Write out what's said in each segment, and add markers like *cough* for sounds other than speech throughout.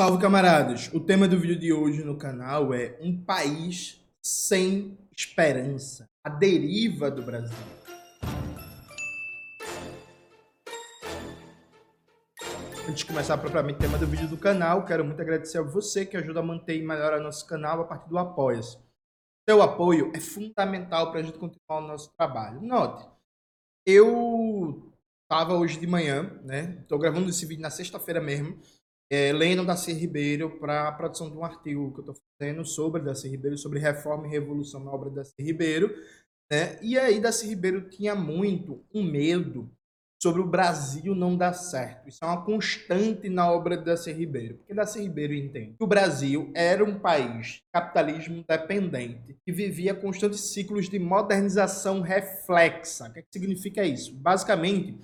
Salve camaradas! O tema do vídeo de hoje no canal é um país sem esperança, a deriva do Brasil. Antes de começar propriamente o tema do vídeo do canal, quero muito agradecer a você que ajuda a manter e melhorar nosso canal a partir do apoia-se. Seu apoio é fundamental para a gente continuar o nosso trabalho. Note, eu estava hoje de manhã, né? Estou gravando esse vídeo na sexta-feira mesmo é, lendo Darcy Ribeiro para a produção de um artigo que eu estou fazendo sobre Darcy Ribeiro, sobre reforma e revolução na obra de Darcy Ribeiro. Né? E aí Darcy Ribeiro tinha muito um medo sobre o Brasil não dar certo. Isso é uma constante na obra de Darcy Ribeiro. Porque Darcy Ribeiro entende que o Brasil era um país capitalismo dependente que vivia constantes ciclos de modernização reflexa. O que, é que significa isso? Basicamente,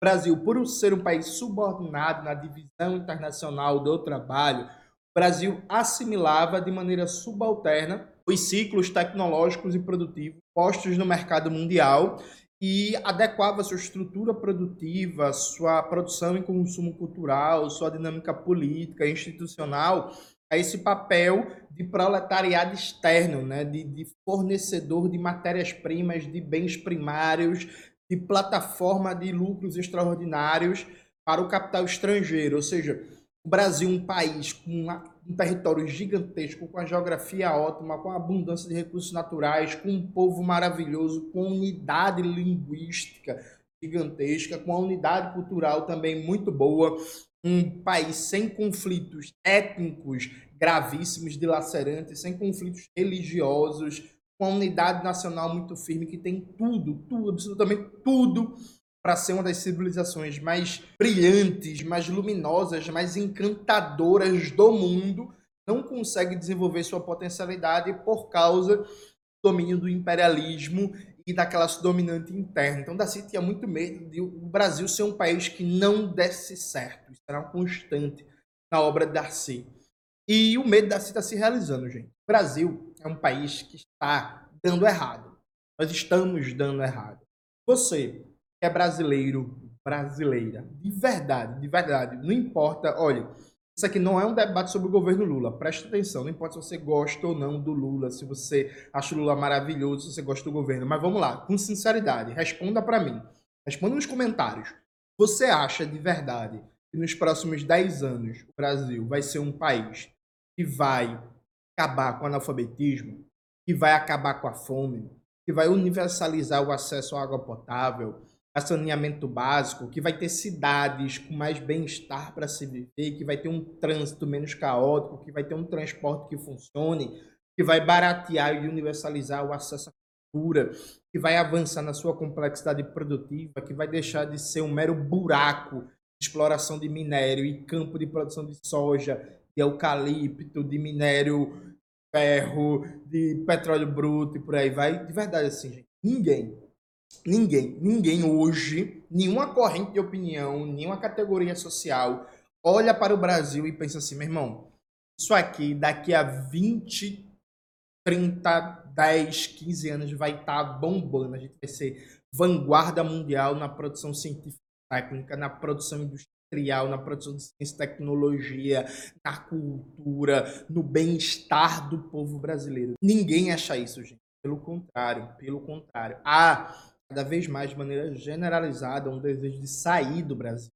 Brasil, por ser um país subordinado na divisão internacional do trabalho, o Brasil assimilava de maneira subalterna os ciclos tecnológicos e produtivos postos no mercado mundial e adequava sua estrutura produtiva, sua produção e consumo cultural, sua dinâmica política e institucional a esse papel de proletariado externo, né? de, de fornecedor de matérias-primas, de bens primários, de plataforma de lucros extraordinários para o capital estrangeiro. Ou seja, o Brasil, um país com uma, um território gigantesco, com a geografia ótima, com abundância de recursos naturais, com um povo maravilhoso, com unidade linguística gigantesca, com a unidade cultural também muito boa, um país sem conflitos étnicos gravíssimos, dilacerantes, sem conflitos religiosos, uma unidade nacional muito firme que tem tudo, tudo, absolutamente tudo para ser uma das civilizações mais brilhantes, mais luminosas, mais encantadoras do mundo, não consegue desenvolver sua potencialidade por causa do domínio do imperialismo e da classe dominante interna. Então, Darcy tinha muito medo de o Brasil ser um país que não desse certo. Isso era uma constante na obra de Darcy. E o medo de Darcy está se realizando, gente. O Brasil é um país que está dando errado. Nós estamos dando errado. Você que é brasileiro, brasileira, de verdade, de verdade, não importa, olha, isso aqui não é um debate sobre o governo Lula. Preste atenção, não importa se você gosta ou não do Lula, se você acha o Lula maravilhoso, se você gosta do governo. Mas vamos lá, com sinceridade, responda para mim. Responda nos comentários. Você acha de verdade que nos próximos 10 anos o Brasil vai ser um país que vai acabar com o analfabetismo, que vai acabar com a fome, que vai universalizar o acesso à água potável, a saneamento básico, que vai ter cidades com mais bem-estar para se viver, que vai ter um trânsito menos caótico, que vai ter um transporte que funcione, que vai baratear e universalizar o acesso à cultura, que vai avançar na sua complexidade produtiva, que vai deixar de ser um mero buraco de exploração de minério e campo de produção de soja, de eucalipto, de minério ferro, de petróleo bruto e por aí vai. De verdade, assim, gente, ninguém, ninguém, ninguém hoje, nenhuma corrente de opinião, nenhuma categoria social olha para o Brasil e pensa assim, meu irmão, isso aqui daqui a 20, 30, 10, 15 anos vai estar tá bombando. A gente vai ser vanguarda mundial na produção científica técnica, na produção industrial industrial, na produção de ciência e tecnologia, na cultura, no bem-estar do povo brasileiro. Ninguém acha isso, gente. Pelo contrário, pelo contrário. Há cada vez mais de maneira generalizada um desejo de sair do Brasil,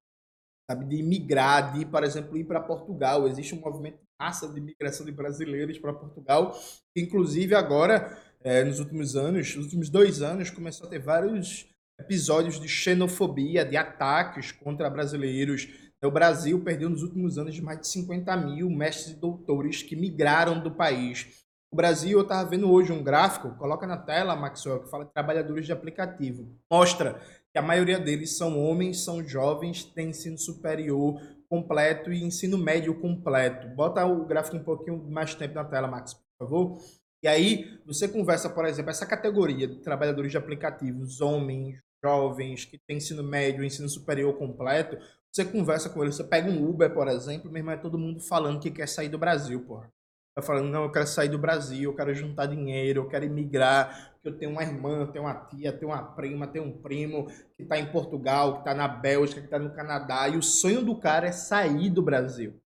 sabe, de imigrar, de, por exemplo, ir para Portugal. Existe um movimento massa de imigração de brasileiros para Portugal, inclusive agora, é, nos últimos anos, nos últimos dois anos, começou a ter vários episódios de xenofobia, de ataques contra brasileiros. O Brasil perdeu nos últimos anos mais de 50 mil mestres e doutores que migraram do país. O Brasil, eu estava vendo hoje um gráfico, coloca na tela, Maxwell, que fala de trabalhadores de aplicativo. Mostra que a maioria deles são homens, são jovens, têm ensino superior completo e ensino médio completo. Bota o gráfico um pouquinho mais tempo na tela, Max, por favor. E aí, você conversa, por exemplo, essa categoria de trabalhadores de aplicativos, homens, jovens, que têm ensino médio, ensino superior completo, você conversa com eles, você pega um Uber, por exemplo, mesmo é todo mundo falando que quer sair do Brasil, porra. Tá falando, não, eu quero sair do Brasil, eu quero juntar dinheiro, eu quero emigrar, que eu tenho uma irmã, eu tenho uma tia, tenho uma prima, tenho um primo que está em Portugal, que está na Bélgica, que está no Canadá, e o sonho do cara é sair do Brasil.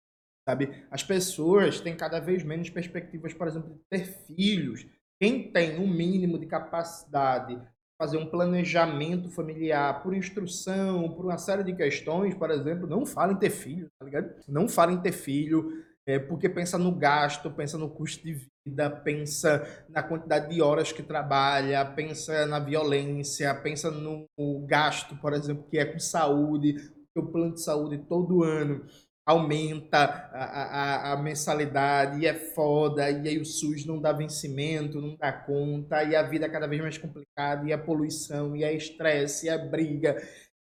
sabe? As pessoas têm cada vez menos perspectivas, por exemplo, de ter filhos. Quem tem um mínimo de capacidade de fazer um planejamento familiar por instrução, por uma série de questões, por exemplo, não fala em ter filho, tá ligado? Não fala em ter filho, é, porque pensa no gasto, pensa no custo de vida, pensa na quantidade de horas que trabalha, pensa na violência, pensa no gasto, por exemplo, que é com saúde, o plano de saúde todo ano aumenta a, a, a, mensalidade e é foda, e aí o SUS não dá vencimento, não dá conta, e a vida é cada vez mais complicada, e a poluição, e a estresse, e a briga,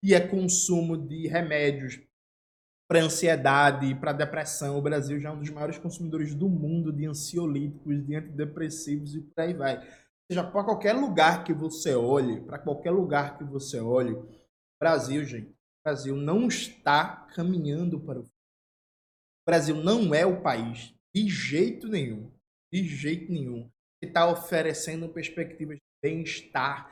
e é consumo de remédios para ansiedade, para depressão. O Brasil já é um dos maiores consumidores do mundo de ansiolíticos, de antidepressivos e por aí vai. Ou seja, para qualquer lugar que você olhe, para qualquer lugar que você olhe, Brasil, gente, Brasil não está caminhando para o Brasil não é o país, de jeito nenhum, de jeito nenhum, que está oferecendo perspectivas de bem-estar,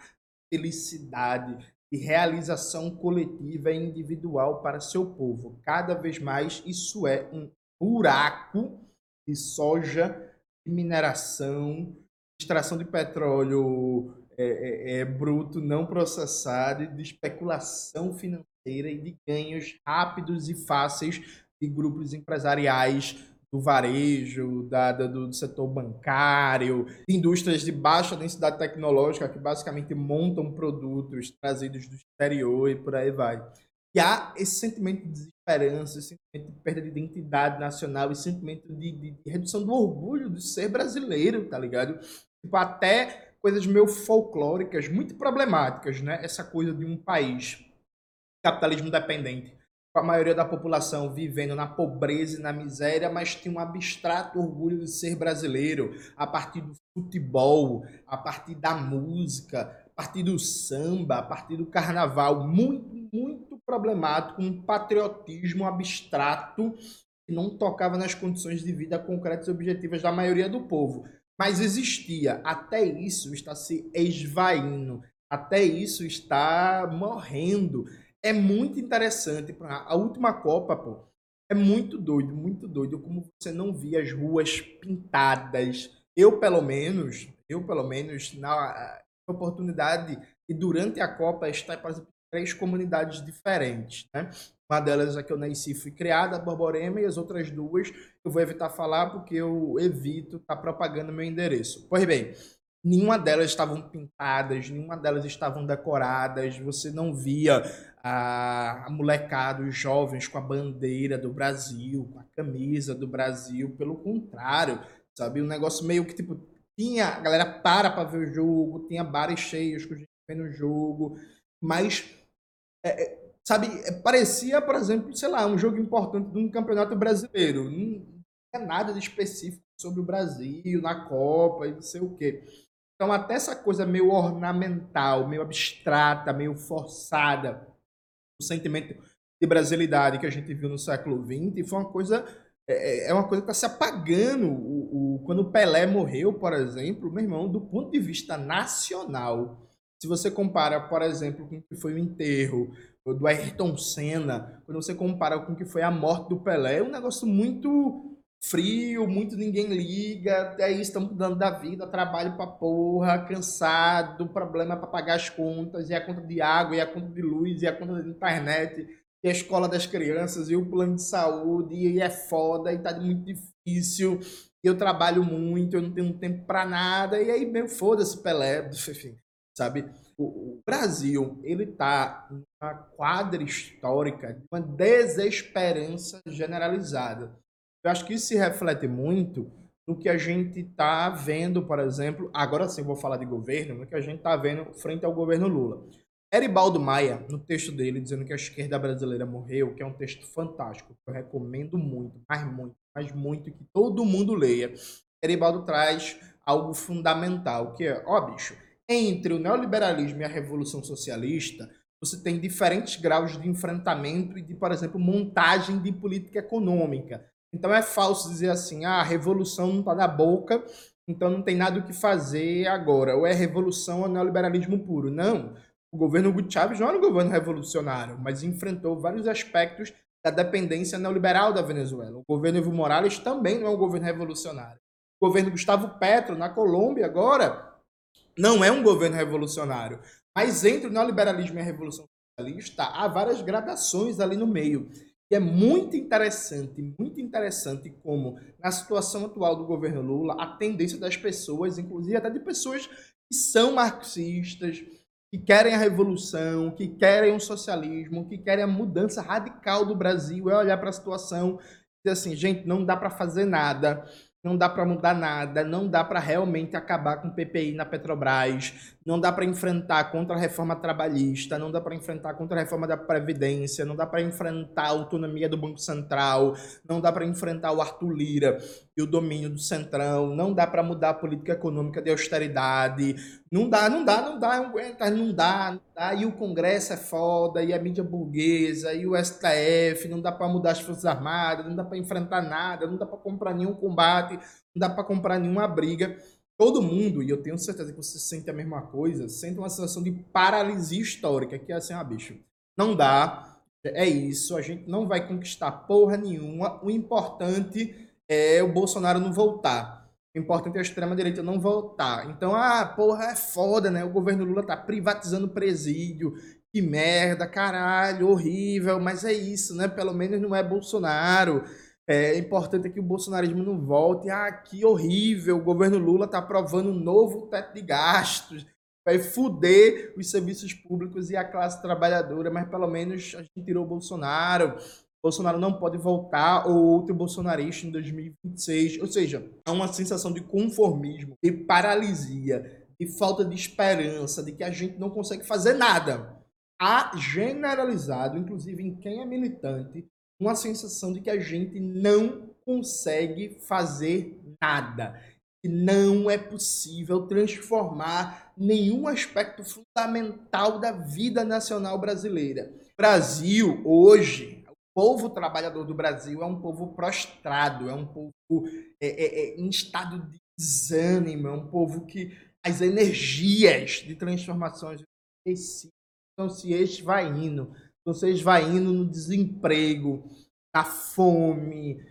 felicidade e realização coletiva e individual para seu povo. Cada vez mais isso é um buraco de soja, de mineração, extração de petróleo é, é, é, bruto, não processado, de especulação financeira e de ganhos rápidos e fáceis de grupos empresariais do varejo, da, do, do, setor bancário, indústrias de baixa densidade tecnológica que basicamente montam produtos trazidos do exterior e por aí vai. E há esse sentimento de desesperança, esse sentimento de perda de identidade nacional, esse sentimento de, de, de redução do orgulho de ser brasileiro, tá ligado? Tipo, até coisas meio folclóricas, muito problemáticas, né? Essa coisa de um país capitalismo dependente com a maioria da população vivendo na pobreza e na miséria, mas tinha um abstrato orgulho de ser brasileiro a partir do futebol, a partir da música, a partir do samba, a partir do carnaval. Muito, muito problemático, um patriotismo abstrato que não tocava nas condições de vida concretas e objetivas da maioria do povo. Mas existia. Até isso está se esvaindo. Até isso está morrendo é muito interessante. A última Copa, pô, é muito doido, muito doido como você não via as ruas pintadas. Eu, pelo menos, eu, pelo menos, na oportunidade e durante a Copa estar em três comunidades diferentes, né? Uma delas é que eu nasci fui criada, Borborema, e as outras duas eu vou evitar falar porque eu evito estar tá propagando meu endereço. Pois bem, nenhuma delas estavam pintadas, nenhuma delas estavam decoradas, você não via a, a molecada, os jovens com a bandeira do Brasil, com a camisa do Brasil, pelo contrário, sabe? Um negócio meio que tipo, tinha, a galera para para ver o jogo, tinha bares cheios com gente vendo o jogo, mas, é, é, sabe, é, parecia, por exemplo, sei lá, um jogo importante de um campeonato brasileiro. Não tinha nada de específico sobre o Brasil, na Copa e não sei o quê. Então, até essa coisa meio ornamental, meio abstrata, meio forçada, o sentimento de brasilidade que a gente viu no século XX foi uma coisa é, é, é uma coisa que está se apagando. O, o, quando o Pelé morreu, por exemplo, meu irmão, do ponto de vista nacional, se você compara, por exemplo, com o que foi o enterro do Ayrton Senna, quando você compara com o que foi a morte do Pelé, é um negócio muito frio, muito ninguém liga, até aí estamos dando da vida, trabalho pra porra, cansado, problema para pagar as contas, e a conta de água, e a conta de luz, e a conta de internet, e a escola das crianças, e o plano de saúde, e é foda, e tá muito difícil, e eu trabalho muito, eu não tenho tempo para nada, e aí, meu, foda-se, Pelé, *laughs* enfim, sabe? O, Brasil, ele tá numa quadra histórica de uma desesperança generalizada eu acho que isso se reflete muito no que a gente está vendo, por exemplo, agora sim vou falar de governo, no que a gente está vendo frente ao governo Lula. Eribaldo Maia, no texto dele, dizendo que a esquerda brasileira morreu, que é um texto fantástico, que eu recomendo muito, mas muito, mas muito, que todo mundo leia. Eribaldo traz algo fundamental, que é, ó bicho, entre o neoliberalismo e a revolução socialista, você tem diferentes graus de enfrentamento e de, por exemplo, montagem de política econômica. Então é falso dizer assim, ah, a revolução não está na boca, então não tem nada o que fazer agora. Ou é revolução ou neoliberalismo puro. Não. O governo Hugo Chávez não era um governo revolucionário, mas enfrentou vários aspectos da dependência neoliberal da Venezuela. O governo Evo Morales também não é um governo revolucionário. O governo Gustavo Petro, na Colômbia, agora, não é um governo revolucionário. Mas entre o neoliberalismo e a revolução socialista, há várias gradações ali no meio. E é muito interessante, muito interessante como, na situação atual do governo Lula, a tendência das pessoas, inclusive até de pessoas que são marxistas, que querem a revolução, que querem o socialismo, que querem a mudança radical do Brasil, é olhar para a situação e dizer assim, gente, não dá para fazer nada não dá para mudar nada, não dá para realmente acabar com o PPI na Petrobras, não dá para enfrentar contra a reforma trabalhista, não dá para enfrentar contra a reforma da Previdência, não dá para enfrentar a autonomia do Banco Central, não dá para enfrentar o Arthur Lira e o domínio do Centrão, não dá para mudar a política econômica de austeridade, não dá, não dá, não dá, não aguenta, não dá, não dá, e o Congresso é foda, e a mídia burguesa, e o STF, não dá para mudar as Forças Armadas, não dá para enfrentar nada, não dá para comprar nenhum combate, não dá para comprar nenhuma briga todo mundo, e eu tenho certeza que você sente a mesma coisa, sente uma sensação de paralisia histórica, que é assim, ah, bicho, não dá, é isso, a gente não vai conquistar porra nenhuma, o importante é o Bolsonaro não voltar. O importante é a extrema-direita não voltar. Então, ah, porra, é foda, né? O governo Lula tá privatizando presídio, que merda, caralho, horrível, mas é isso, né? Pelo menos não é Bolsonaro. É importante que o bolsonarismo não volte. Ah, que horrível, o governo Lula está aprovando um novo teto de gastos. Vai fuder os serviços públicos e a classe trabalhadora, mas pelo menos a gente tirou o Bolsonaro. Bolsonaro não pode voltar ou outro bolsonarista em 2026. Ou seja, há uma sensação de conformismo, de paralisia, de falta de esperança, de que a gente não consegue fazer nada. Há generalizado, inclusive em quem é militante, uma sensação de que a gente não consegue fazer nada. Não é possível transformar nenhum aspecto fundamental da vida nacional brasileira. Brasil, hoje, o povo trabalhador do Brasil é um povo prostrado, é um povo é, é, é, em estado de desânimo, é um povo que as energias de transformações estão se esvaindo vocês vai indo no desemprego, na fome,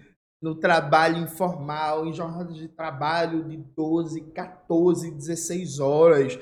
no trabalho informal, em jornadas de trabalho de 12, 14, 16 horas.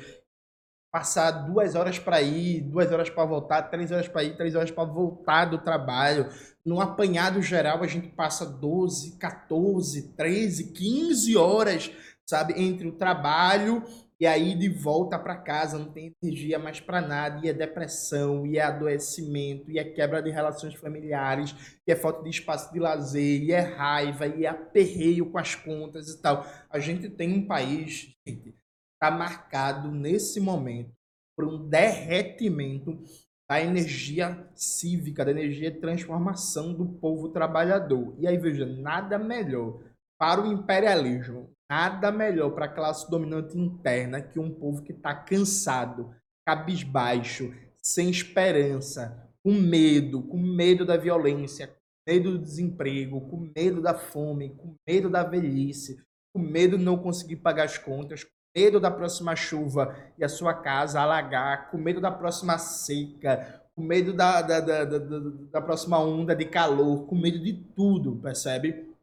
Passar duas horas para ir, duas horas para voltar, três horas para ir, três horas para voltar do trabalho. No apanhado geral, a gente passa 12, 14, 13, 15 horas, sabe, entre o trabalho e aí de volta para casa não tem energia mais para nada, e é depressão, e é adoecimento, e é quebra de relações familiares, e é falta de espaço de lazer, e é raiva, e é aperreio com as contas e tal. A gente tem um país, gente, tá marcado nesse momento por um derretimento da energia cívica, da energia de transformação do povo trabalhador. E aí veja, nada melhor para o imperialismo Nada melhor para a classe dominante interna que um povo que está cansado, cabisbaixo, sem esperança, com medo, com medo da violência, com medo do desemprego, com medo da fome, com medo da velhice, com medo de não conseguir pagar as contas, com medo da próxima chuva e a sua casa alagar, com medo da próxima seca, com medo da, da, da, da, da próxima onda de calor, com medo de tudo, percebe?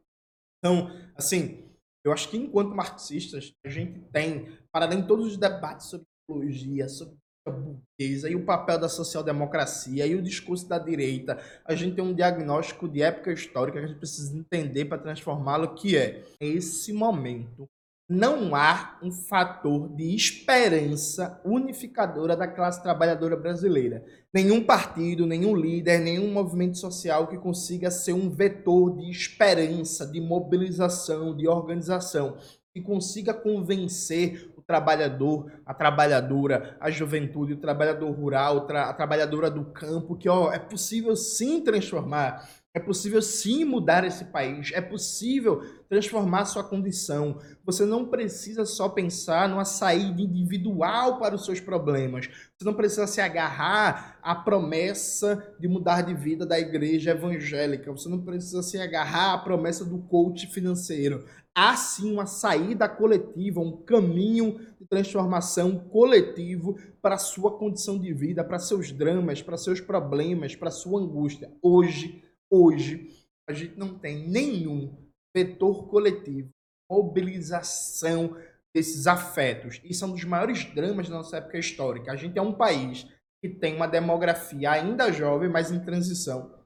Então, assim, eu acho que enquanto marxistas, a gente tem, para além de todos os debates sobre ideologia, sobre a burguesa e o papel da social-democracia e o discurso da direita, a gente tem um diagnóstico de época histórica que a gente precisa entender para transformá-lo, que é esse momento não há um fator de esperança unificadora da classe trabalhadora brasileira. Nenhum partido, nenhum líder, nenhum movimento social que consiga ser um vetor de esperança, de mobilização, de organização, que consiga convencer o trabalhador, a trabalhadora, a juventude, o trabalhador rural, a trabalhadora do campo, que ó, é possível sim transformar é possível sim mudar esse país, é possível transformar sua condição. Você não precisa só pensar numa saída individual para os seus problemas. Você não precisa se agarrar à promessa de mudar de vida da igreja evangélica. Você não precisa se agarrar à promessa do coach financeiro. Há sim uma saída coletiva, um caminho de transformação coletivo para a sua condição de vida, para seus dramas, para seus problemas, para sua angústia. Hoje hoje a gente não tem nenhum vetor coletivo, mobilização desses afetos. Isso é um dos maiores dramas da nossa época histórica. A gente é um país que tem uma demografia ainda jovem, mas em transição,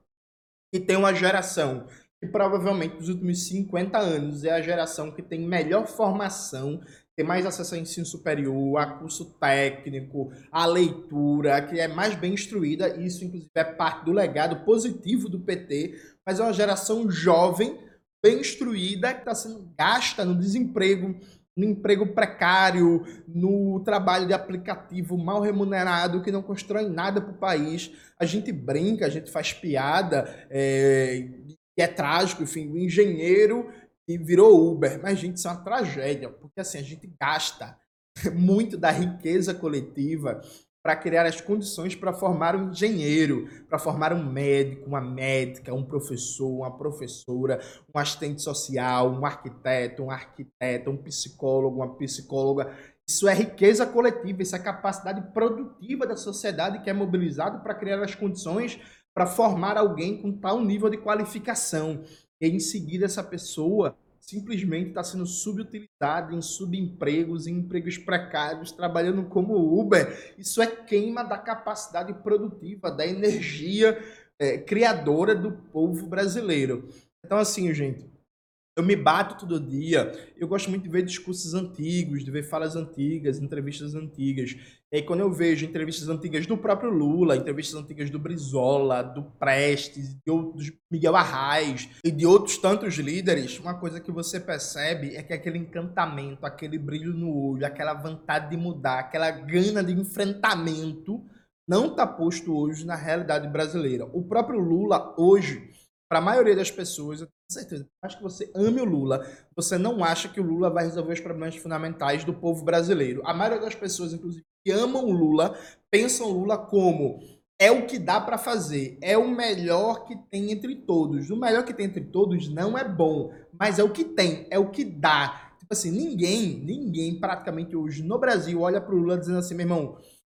e tem uma geração que provavelmente nos últimos 50 anos é a geração que tem melhor formação, tem mais acesso a ensino superior, a curso técnico, a leitura, que é mais bem instruída. Isso, inclusive, é parte do legado positivo do PT, mas é uma geração jovem, bem instruída, que está sendo gasta no desemprego, no emprego precário, no trabalho de aplicativo mal remunerado, que não constrói nada para o país. A gente brinca, a gente faz piada, é, é trágico, enfim, o engenheiro que virou Uber. Mas, gente, isso é uma tragédia, porque assim, a gente gasta *laughs* muito da riqueza coletiva para criar as condições para formar um engenheiro, para formar um médico, uma médica, um professor, uma professora, um assistente social, um arquiteto, um arquiteta, um psicólogo, uma psicóloga. Isso é riqueza coletiva, isso é capacidade produtiva da sociedade que é mobilizado para criar as condições para formar alguém com tal nível de qualificação. E em seguida essa pessoa simplesmente está sendo subutilizado em subempregos, em empregos precários, trabalhando como Uber. Isso é queima da capacidade produtiva, da energia é, criadora do povo brasileiro. Então, assim, gente, eu me bato todo dia. Eu gosto muito de ver discursos antigos, de ver falas antigas, entrevistas antigas. E aí, quando eu vejo entrevistas antigas do próprio Lula, entrevistas antigas do Brizola, do Prestes, do Miguel Arraes e de outros tantos líderes, uma coisa que você percebe é que aquele encantamento, aquele brilho no olho, aquela vontade de mudar, aquela gana de enfrentamento não está posto hoje na realidade brasileira. O próprio Lula, hoje, para a maioria das pessoas, eu tenho certeza, acho que você ame o Lula, você não acha que o Lula vai resolver os problemas fundamentais do povo brasileiro. A maioria das pessoas, inclusive, que amam o Lula, pensam o Lula como é o que dá para fazer, é o melhor que tem entre todos. O melhor que tem entre todos não é bom, mas é o que tem, é o que dá. Tipo assim, ninguém, ninguém praticamente hoje no Brasil olha para o Lula dizendo assim, meu irmão,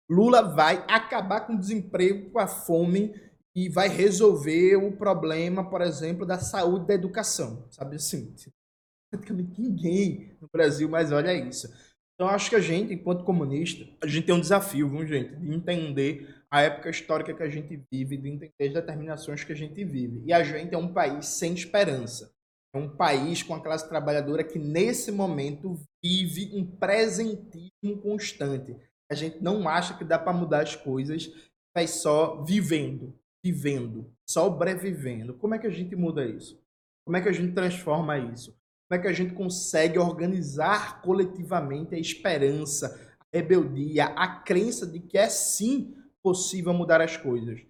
Lula vai acabar com o desemprego, com a fome e vai resolver o problema, por exemplo, da saúde da educação, sabe assim? *laughs* Praticamente ninguém no Brasil mais olha isso. Então, acho que a gente, enquanto comunista, a gente tem um desafio, viu, gente, de entender a época histórica que a gente vive, de entender as determinações que a gente vive. E a gente é um país sem esperança. É um país com a classe trabalhadora que, nesse momento, vive um presentismo constante. A gente não acha que dá para mudar as coisas, vai só vivendo vivendo, sobrevivendo. Como é que a gente muda isso? Como é que a gente transforma isso? Como é que a gente consegue organizar coletivamente a esperança, a rebeldia, a crença de que é sim possível mudar as coisas?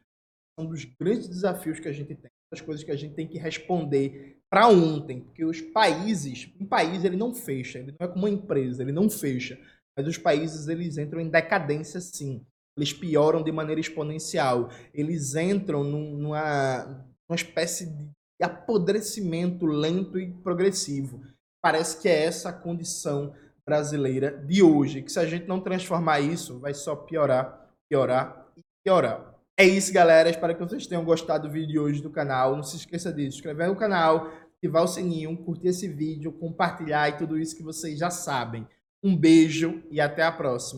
É um dos grandes desafios que a gente tem, das coisas que a gente tem que responder para ontem, porque os países, um país ele não fecha, ele não é como uma empresa, ele não fecha, mas os países eles entram em decadência sim eles pioram de maneira exponencial. Eles entram numa, numa espécie de apodrecimento lento e progressivo. Parece que é essa a condição brasileira de hoje, que se a gente não transformar isso, vai só piorar, piorar e piorar. É isso, galera. Espero que vocês tenham gostado do vídeo de hoje do canal. Não se esqueça de se inscrever no canal, ativar o sininho, curtir esse vídeo, compartilhar e tudo isso que vocês já sabem. Um beijo e até a próxima.